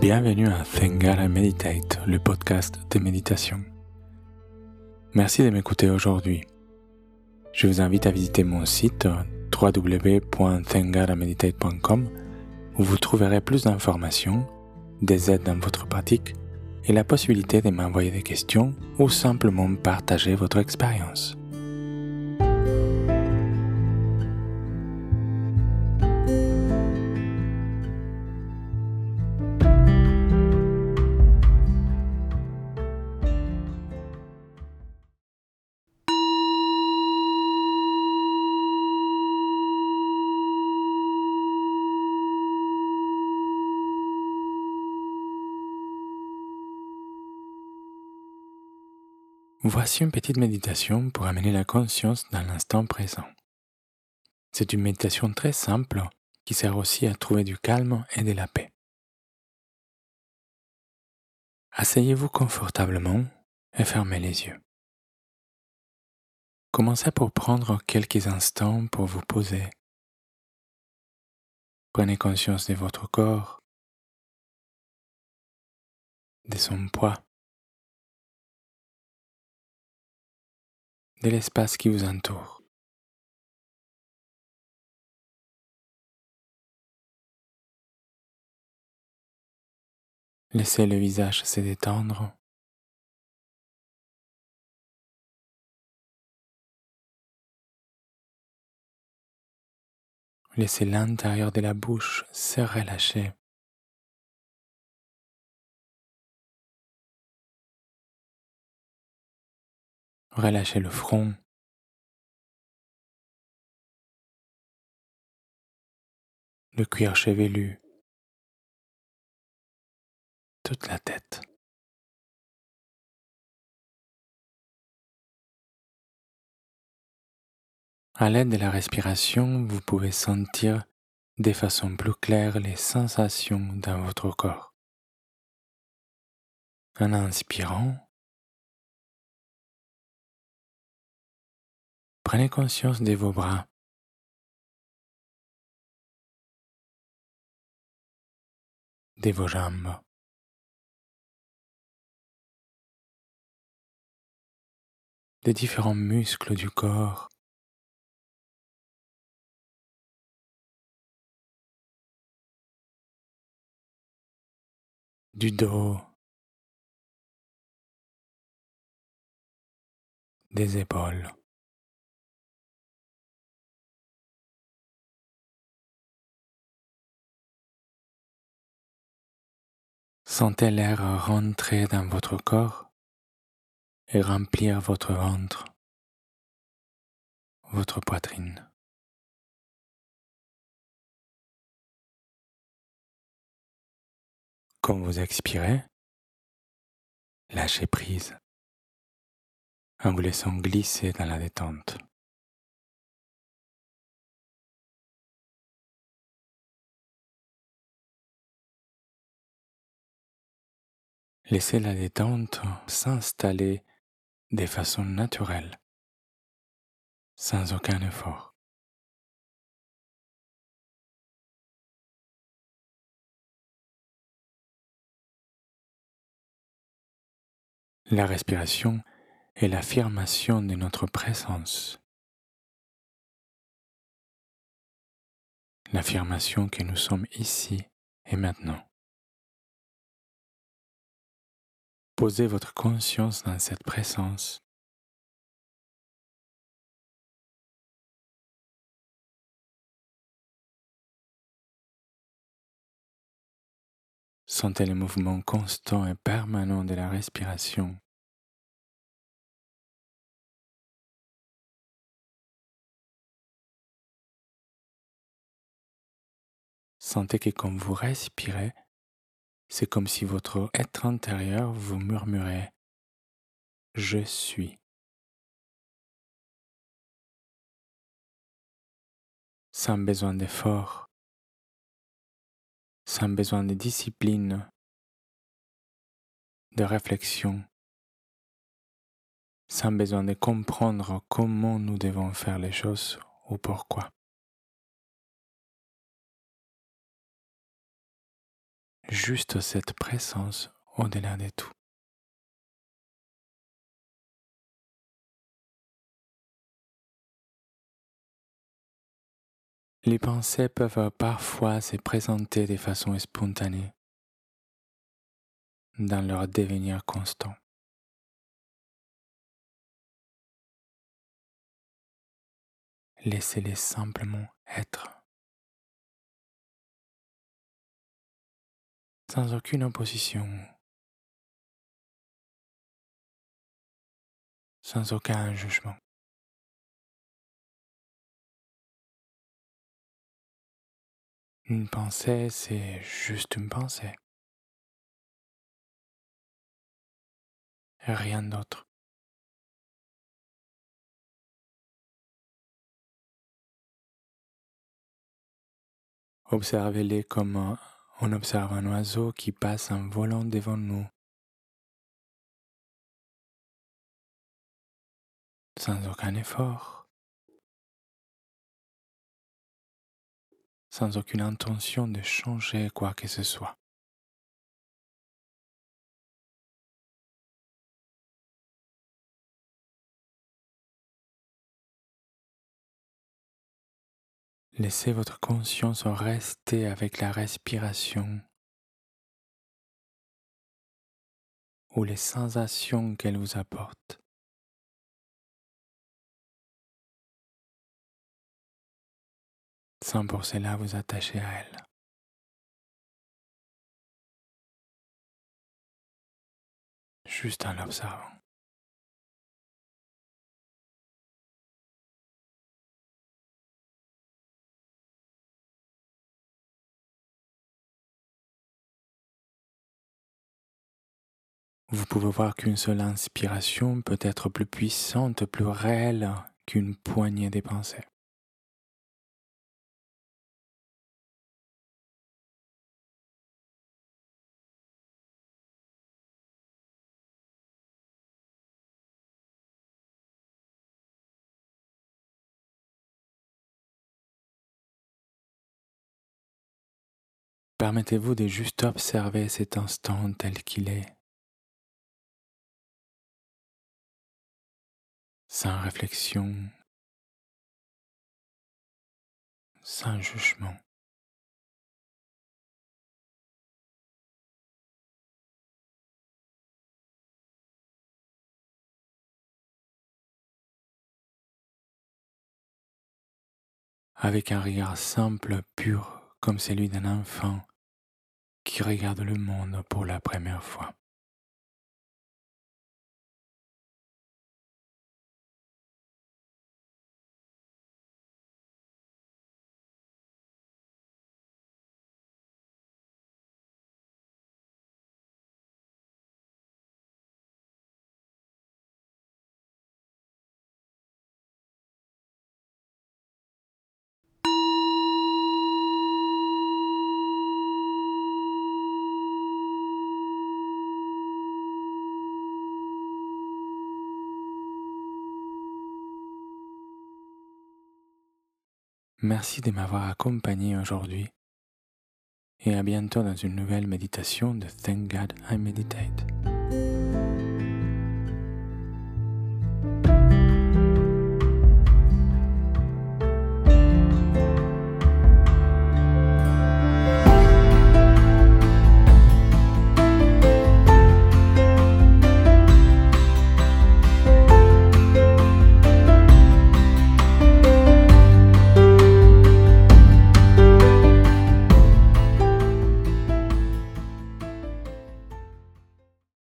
Bienvenue à Thengara Meditate, le podcast de méditation. Merci de m'écouter aujourd'hui. Je vous invite à visiter mon site www.thengarameditate.com où vous trouverez plus d'informations, des aides dans votre pratique et la possibilité de m'envoyer des questions ou simplement partager votre expérience. Voici une petite méditation pour amener la conscience dans l'instant présent. C'est une méditation très simple qui sert aussi à trouver du calme et de la paix. Asseyez-vous confortablement et fermez les yeux. Commencez pour prendre quelques instants pour vous poser. Prenez conscience de votre corps, de son poids de l'espace qui vous entoure. Laissez le visage se détendre. Laissez l'intérieur de la bouche se relâcher. Relâchez le front. Le cuir chevelu. Toute la tête. À l'aide de la respiration, vous pouvez sentir de façon plus claire les sensations dans votre corps. En inspirant, Prenez conscience de vos bras. de vos jambes. des différents muscles du corps. du dos, des épaules. Sentez l'air rentrer dans votre corps et remplir votre ventre, votre poitrine. Quand vous expirez, lâchez prise en vous laissant glisser dans la détente. Laissez la détente s'installer de façon naturelle, sans aucun effort. La respiration est l'affirmation de notre présence, l'affirmation que nous sommes ici et maintenant. Posez votre conscience dans cette présence. Sentez le mouvement constant et permanent de la respiration. Sentez que quand vous respirez, c'est comme si votre être intérieur vous murmurait ⁇ Je suis ⁇ sans besoin d'effort, sans besoin de discipline, de réflexion, sans besoin de comprendre comment nous devons faire les choses ou pourquoi. Juste cette présence au-delà de tout. Les pensées peuvent parfois se présenter de façon spontanée dans leur devenir constant. Laissez-les simplement être. Sans aucune opposition. Sans aucun jugement. Une pensée, c'est juste une pensée. Rien d'autre. Observez-les comme on observe un oiseau qui passe en volant devant nous, sans aucun effort, sans aucune intention de changer quoi que ce soit. Laissez votre conscience rester avec la respiration ou les sensations qu'elle vous apporte. Sans pour cela vous attacher à elle. Juste en l'observant. Vous pouvez voir qu'une seule inspiration peut être plus puissante, plus réelle qu'une poignée de pensées. Permettez-vous de juste observer cet instant tel qu'il est. sans réflexion, sans jugement. avec un regard simple, pur, comme celui d'un enfant qui regarde le monde pour la première fois. Merci de m'avoir accompagné aujourd'hui et à bientôt dans une nouvelle méditation de Thank God I Meditate.